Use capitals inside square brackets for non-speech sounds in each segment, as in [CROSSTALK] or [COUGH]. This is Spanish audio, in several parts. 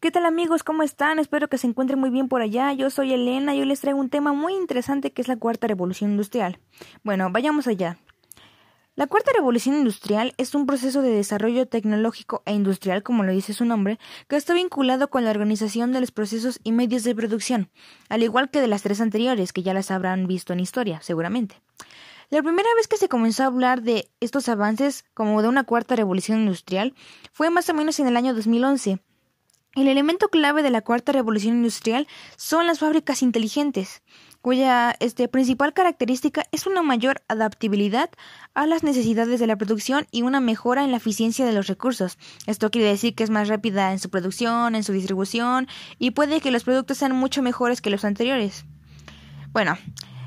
¿Qué tal amigos? ¿Cómo están? Espero que se encuentren muy bien por allá. Yo soy Elena y hoy les traigo un tema muy interesante que es la cuarta revolución industrial. Bueno, vayamos allá. La cuarta revolución industrial es un proceso de desarrollo tecnológico e industrial, como lo dice su nombre, que está vinculado con la organización de los procesos y medios de producción, al igual que de las tres anteriores, que ya las habrán visto en historia, seguramente. La primera vez que se comenzó a hablar de estos avances como de una cuarta revolución industrial fue más o menos en el año 2011, el elemento clave de la cuarta revolución industrial son las fábricas inteligentes, cuya este, principal característica es una mayor adaptabilidad a las necesidades de la producción y una mejora en la eficiencia de los recursos. Esto quiere decir que es más rápida en su producción, en su distribución y puede que los productos sean mucho mejores que los anteriores. Bueno,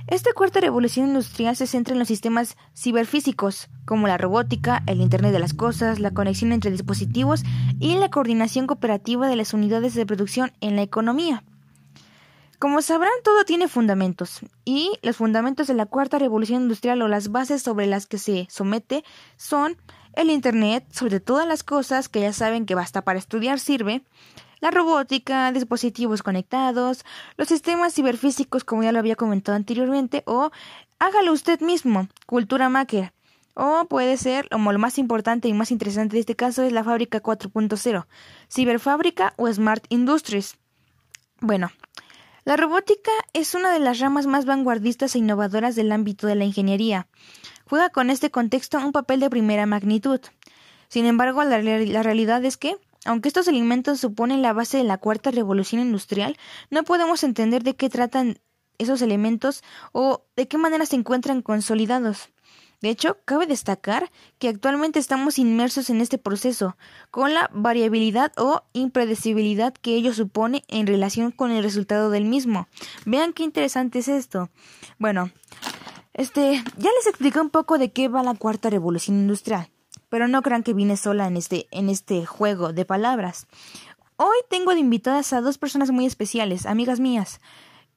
esta cuarta revolución industrial se centra en los sistemas ciberfísicos, como la robótica, el Internet de las Cosas, la conexión entre dispositivos y la coordinación cooperativa de las unidades de producción en la economía. Como sabrán, todo tiene fundamentos, y los fundamentos de la cuarta revolución industrial o las bases sobre las que se somete son el Internet, sobre todas las cosas que ya saben que basta para estudiar sirve, la robótica, dispositivos conectados, los sistemas ciberfísicos, como ya lo había comentado anteriormente, o hágalo usted mismo, cultura maker. O puede ser, como lo más importante y más interesante de este caso, es la fábrica 4.0, ciberfábrica o smart industries. Bueno, la robótica es una de las ramas más vanguardistas e innovadoras del ámbito de la ingeniería. Juega con este contexto un papel de primera magnitud. Sin embargo, la, realidad es que aunque estos alimentos suponen la base de la cuarta revolución industrial, no podemos entender de qué tratan esos elementos o de qué manera se encuentran consolidados. De hecho, cabe destacar que actualmente estamos inmersos en este proceso, con la variabilidad o impredecibilidad que ello supone en relación con el resultado del mismo. Vean qué interesante es esto. Bueno, este, ya les expliqué un poco de qué va la cuarta revolución industrial pero no crean que vine sola en este, en este juego de palabras. Hoy tengo de invitadas a dos personas muy especiales, amigas mías.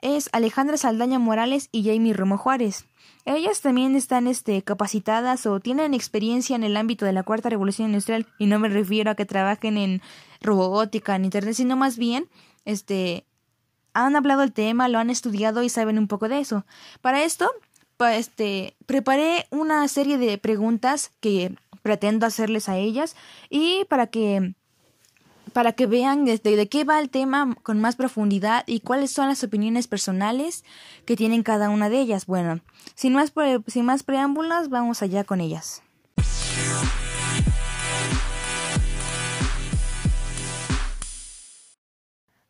Es Alejandra Saldaña Morales y Jamie Romo Juárez. Ellas también están este, capacitadas o tienen experiencia en el ámbito de la cuarta revolución industrial y no me refiero a que trabajen en robótica, en internet, sino más bien este, han hablado el tema, lo han estudiado y saben un poco de eso. Para esto, este, preparé una serie de preguntas que pretendo hacerles a ellas y para que para que vean desde de qué va el tema con más profundidad y cuáles son las opiniones personales que tienen cada una de ellas. Bueno, sin más, sin más preámbulos, vamos allá con ellas.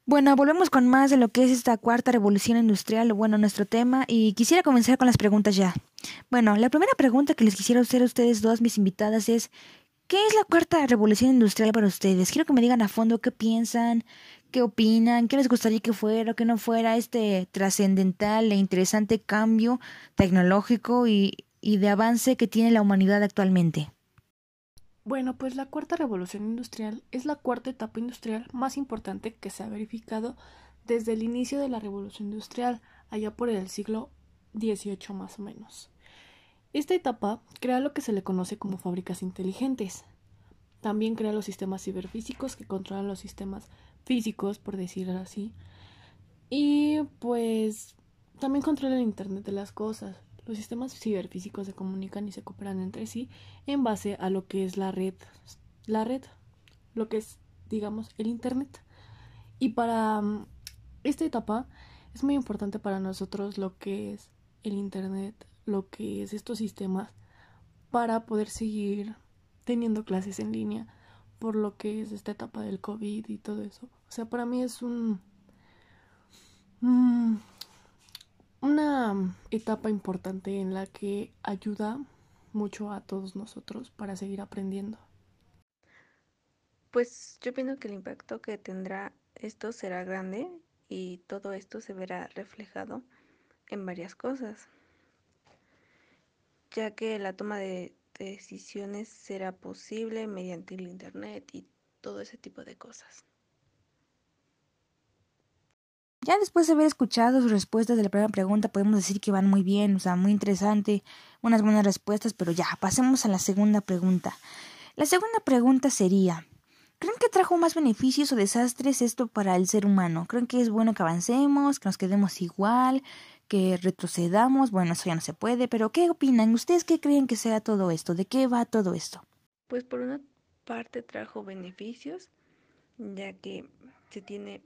Bueno, volvemos con más de lo que es esta cuarta revolución industrial, bueno, nuestro tema, y quisiera comenzar con las preguntas ya. Bueno, la primera pregunta que les quisiera hacer a ustedes dos, mis invitadas, es ¿qué es la cuarta revolución industrial para ustedes? Quiero que me digan a fondo qué piensan, qué opinan, qué les gustaría que fuera o que no fuera este trascendental e interesante cambio tecnológico y, y de avance que tiene la humanidad actualmente. Bueno, pues la cuarta revolución industrial es la cuarta etapa industrial más importante que se ha verificado desde el inicio de la revolución industrial, allá por el siglo XVIII más o menos. Esta etapa crea lo que se le conoce como fábricas inteligentes. También crea los sistemas ciberfísicos que controlan los sistemas físicos, por decirlo así. Y pues también controla el Internet de las cosas, los sistemas ciberfísicos se comunican y se cooperan entre sí en base a lo que es la red, la red, lo que es, digamos, el Internet. Y para mm, esta etapa es muy importante para nosotros lo que es el Internet, lo que es estos sistemas, para poder seguir teniendo clases en línea por lo que es esta etapa del COVID y todo eso. O sea, para mí es un... Mm, una etapa importante en la que ayuda mucho a todos nosotros para seguir aprendiendo. Pues yo pienso que el impacto que tendrá esto será grande y todo esto se verá reflejado en varias cosas, ya que la toma de decisiones será posible mediante el Internet y todo ese tipo de cosas. ya después de haber escuchado sus respuestas de la primera pregunta, podemos decir que van muy bien, o sea, muy interesante, unas buenas respuestas, pero ya, pasemos a la segunda pregunta. La segunda pregunta sería, ¿creen que trajo más beneficios o desastres esto para el ser humano? ¿Creen que es bueno que avancemos, que nos quedemos igual, que retrocedamos? Bueno, eso ya no se puede, pero ¿qué opinan? ¿Ustedes qué creen que sea todo esto? ¿De qué va todo esto? Pues por una parte trajo beneficios, ya que se tiene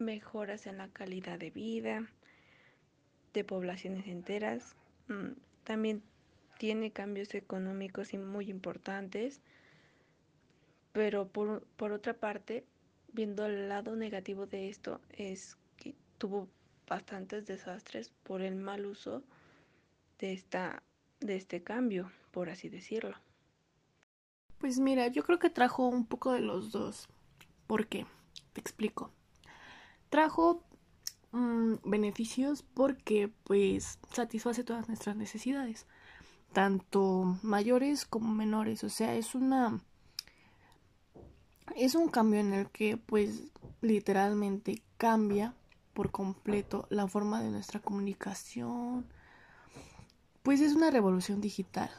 mejoras en la calidad de vida de poblaciones enteras. Mm, también tiene cambios económicos y muy importantes, pero por, por otra parte, viendo el lado negativo de esto, es que tuvo bastantes desastres por el mal uso de, esta, de este cambio, por así decirlo. Pues mira, yo creo que trajo un poco de los dos. ¿Por qué? Te explico trajo mm, beneficios porque pues satisface todas nuestras necesidades, tanto mayores como menores, o sea, es una es un cambio en el que pues literalmente cambia por completo la forma de nuestra comunicación. Pues es una revolución digital.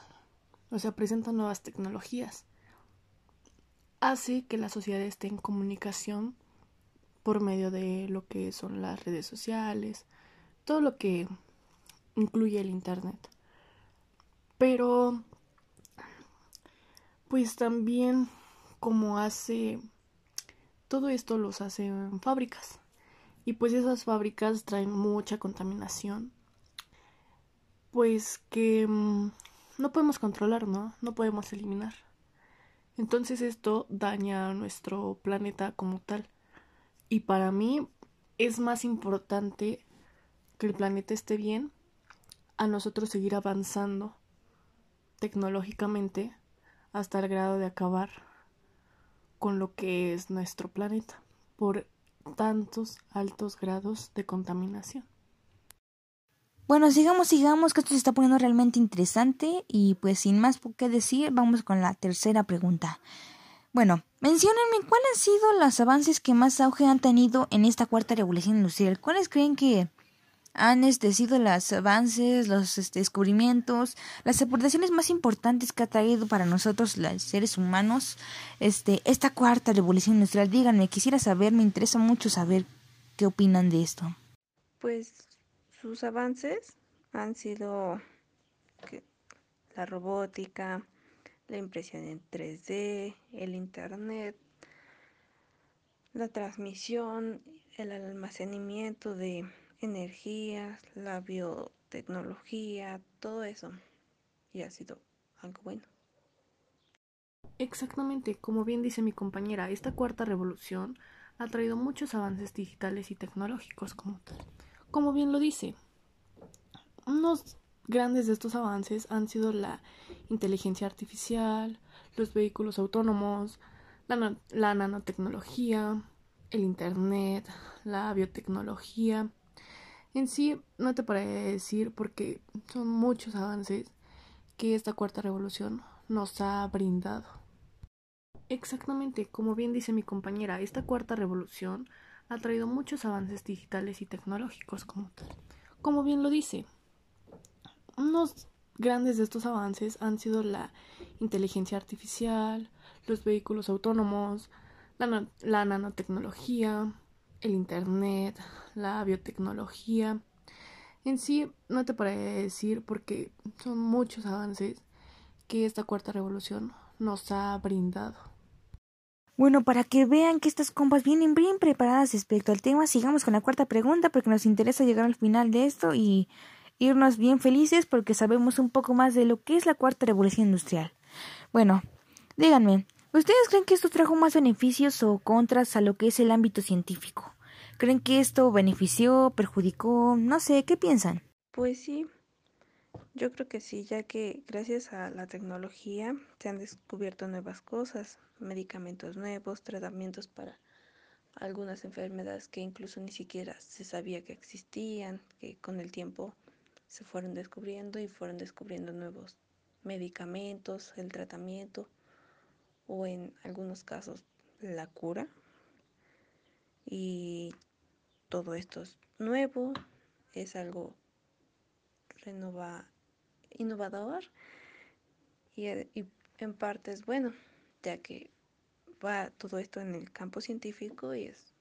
O sea, presenta nuevas tecnologías. Hace que la sociedad esté en comunicación por medio de lo que son las redes sociales, todo lo que incluye el Internet. Pero, pues también como hace, todo esto los hace en fábricas. Y pues esas fábricas traen mucha contaminación. Pues que mm, no podemos controlar, ¿no? No podemos eliminar. Entonces esto daña a nuestro planeta como tal. Y para mí es más importante que el planeta esté bien a nosotros seguir avanzando tecnológicamente hasta el grado de acabar con lo que es nuestro planeta por tantos altos grados de contaminación. Bueno, sigamos, sigamos, que esto se está poniendo realmente interesante y pues sin más qué decir, vamos con la tercera pregunta. Bueno, menciónenme cuáles han sido los avances que más auge han tenido en esta cuarta revolución industrial. ¿Cuáles creen que han este, sido los avances, los este, descubrimientos, las aportaciones más importantes que ha traído para nosotros los seres humanos este, esta cuarta revolución industrial? Díganme, quisiera saber, me interesa mucho saber qué opinan de esto. Pues sus avances han sido la robótica, la impresión en 3D, el Internet, la transmisión, el almacenamiento de energías, la biotecnología, todo eso. Y ha sido algo bueno. Exactamente, como bien dice mi compañera, esta cuarta revolución ha traído muchos avances digitales y tecnológicos como tal. Como bien lo dice, unos Grandes de estos avances han sido la inteligencia artificial, los vehículos autónomos, la, nanotecnología, el Internet, la biotecnología. En sí, no te paré decir porque son muchos avances que esta cuarta revolución nos ha brindado. Exactamente, como bien dice mi compañera, esta cuarta revolución ha traído muchos avances digitales y tecnológicos como tal. Como bien lo dice, unos grandes de estos avances han sido la inteligencia artificial, los vehículos autónomos, la, nanotecnología, el Internet, la biotecnología. En sí, no te paré decir porque son muchos avances que esta cuarta revolución nos ha brindado. Bueno, para que vean que estas compas vienen bien preparadas respecto al tema, sigamos con la cuarta pregunta porque nos interesa llegar al final de esto y irnos bien felices porque sabemos un poco más de lo que es la cuarta revolución industrial. Bueno, díganme, ¿ustedes creen que esto trajo más beneficios o contras a lo que es el ámbito científico? ¿Creen que esto benefició, perjudicó? No sé, ¿qué piensan? Pues sí, yo creo que sí, ya que gracias a la tecnología se han descubierto nuevas cosas, medicamentos nuevos, tratamientos para algunas enfermedades que incluso ni siquiera se sabía que existían, que con el tiempo se fueron descubriendo y fueron descubriendo nuevos medicamentos, el tratamiento o en algunos casos la cura. Y todo esto es nuevo, es algo renova, innovador y, en parte es bueno, ya que va todo esto en el campo científico y es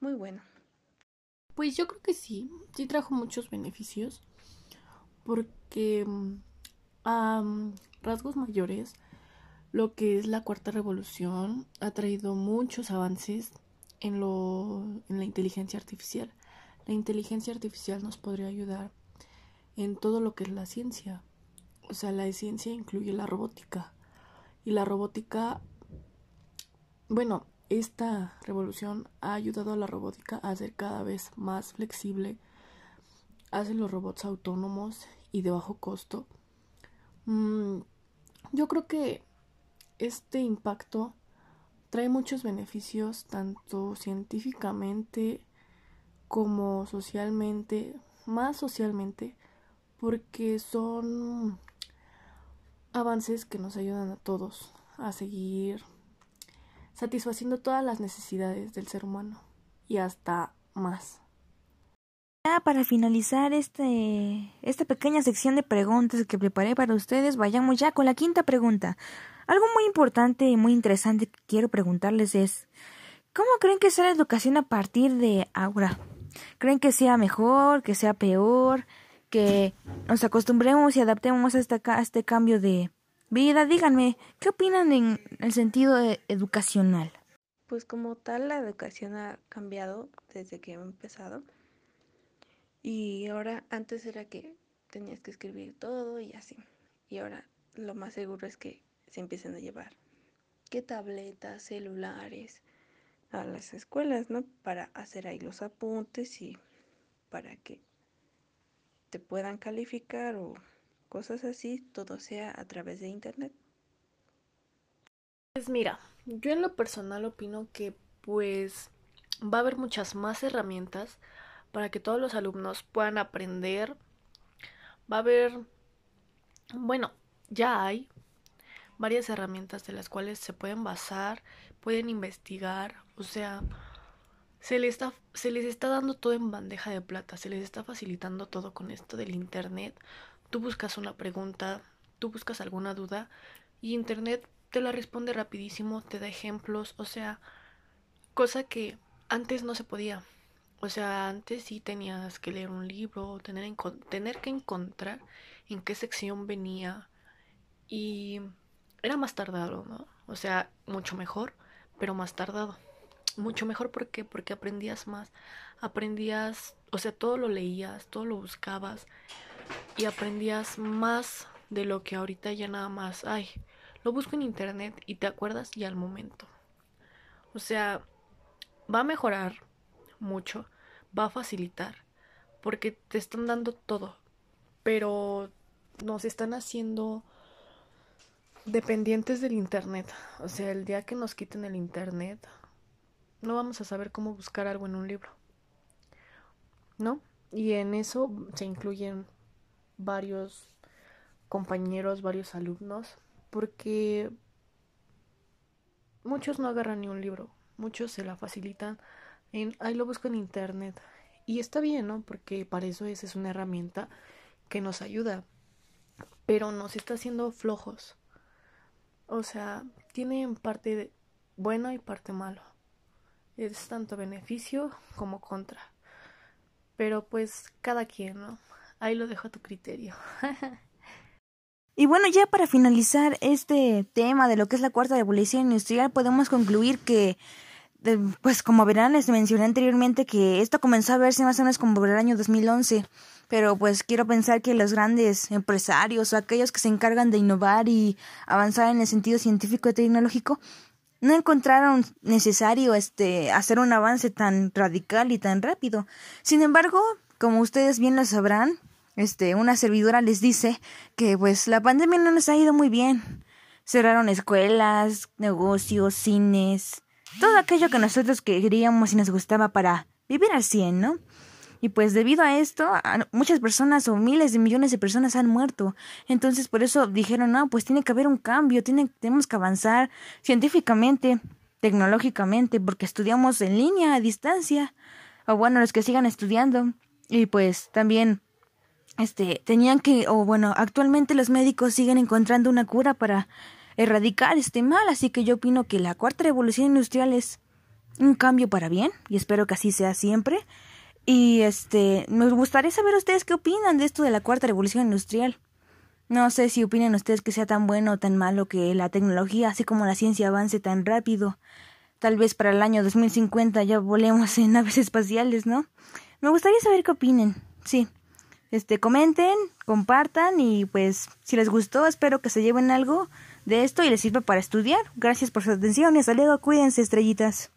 muy bueno. Pues yo creo que sí, sí trajo muchos beneficios, porque a rasgos mayores, lo que es la cuarta revolución ha traído muchos avances en, lo, en la inteligencia artificial. La inteligencia artificial nos podría ayudar en todo lo que es la ciencia. O sea, la ciencia incluye la robótica. Y la robótica, bueno, esta revolución ha ayudado a la robótica a ser cada vez más flexible, hace los robots autónomos y de bajo costo. Mm, yo creo que este impacto trae muchos beneficios tanto científicamente como socialmente, más socialmente, porque son avances que nos ayudan a todos a seguir satisfaciendo todas las necesidades del ser humano y hasta más. Ya para finalizar este, esta pequeña sección de preguntas que preparé para ustedes, vayamos ya con la quinta pregunta. Algo muy importante y muy interesante que quiero preguntarles es, ¿cómo creen que sea la educación a partir de ahora? ¿Creen que sea mejor, que sea peor, que nos acostumbremos y adaptemos a este, a este cambio de, Vida, díganme, ¿qué opinan en el sentido educacional? Pues como tal, la educación ha cambiado desde que he empezado. Y ahora, antes era que tenías que escribir todo y así. Y ahora lo más seguro es que se empiecen a llevar qué tabletas, celulares a las escuelas, ¿no? Para hacer ahí los apuntes y para que te puedan calificar o cosas así, todo sea a través de Internet. Pues mira, yo en lo personal opino que pues va a haber muchas más herramientas para que todos los alumnos puedan aprender. Va a haber, bueno, ya hay varias herramientas de las cuales se pueden basar, pueden investigar, o sea, se les está, se les está dando todo en bandeja de plata, se les está facilitando todo con esto del Internet. Tú buscas una pregunta, tú buscas alguna duda y Internet te la responde rapidísimo, te da ejemplos, o sea, cosa que antes no se podía. O sea, antes sí tenías que leer un libro, tener, tener que encontrar en qué sección venía y era más tardado, ¿no? O sea, mucho mejor, pero más tardado. Mucho mejor ¿por qué? porque aprendías más, aprendías, o sea, todo lo leías, todo lo buscabas y aprendías más de lo que ahorita ya nada más, ay, lo busco en internet y te acuerdas ya al momento. O sea, va a mejorar mucho, va a facilitar, porque te están dando todo, pero nos están haciendo dependientes del internet. O sea, el día que nos quiten el internet, no vamos a saber cómo buscar algo en un libro. ¿No? Y en eso se incluyen varios compañeros, varios alumnos, porque muchos no agarran ni un libro, muchos se la facilitan en, ahí lo busco en internet. Y está bien, ¿no? Porque para eso es, es una herramienta que nos ayuda, pero nos está haciendo flojos. O sea, tiene parte bueno y parte malo. Es tanto beneficio como contra. Pero pues cada quien, ¿no? Ahí lo dejo a tu criterio. [LAUGHS] y bueno, ya para finalizar este tema de lo que es la cuarta revolución industrial, podemos concluir que, pues como verán, les mencioné anteriormente que esto comenzó a verse más o menos como por el año 2011. Pero pues quiero pensar que los grandes empresarios o aquellos que se encargan de innovar y avanzar en el sentido científico y tecnológico no encontraron necesario este hacer un avance tan radical y tan rápido. Sin embargo, como ustedes bien lo sabrán, este, una servidora les dice que pues la pandemia no nos ha ido muy bien. Cerraron escuelas, negocios, cines, todo aquello que nosotros queríamos y nos gustaba para vivir al cien, ¿no? Y pues debido a esto, muchas personas o miles de millones de personas han muerto. Entonces por eso dijeron, no, pues tiene que haber un cambio, tiene, tenemos que avanzar científicamente, tecnológicamente, porque estudiamos en línea, a distancia. o bueno, los que sigan estudiando. Y pues también este tenían que o bueno, actualmente los médicos siguen encontrando una cura para erradicar este mal, así que yo opino que la cuarta revolución industrial es un cambio para bien y espero que así sea siempre. Y este, me gustaría saber ustedes qué opinan de esto de la cuarta revolución industrial. No sé si opinan ustedes que sea tan bueno o tan malo que la tecnología, así como la ciencia, avance tan rápido. Tal vez para el año 2050 ya volemos en naves espaciales, ¿no? Me gustaría saber qué opinen. Sí. Este, comenten, compartan y pues si les gustó, espero que se lleven algo de esto y les sirva para estudiar. Gracias por su atención y hasta luego. Cuídense, estrellitas.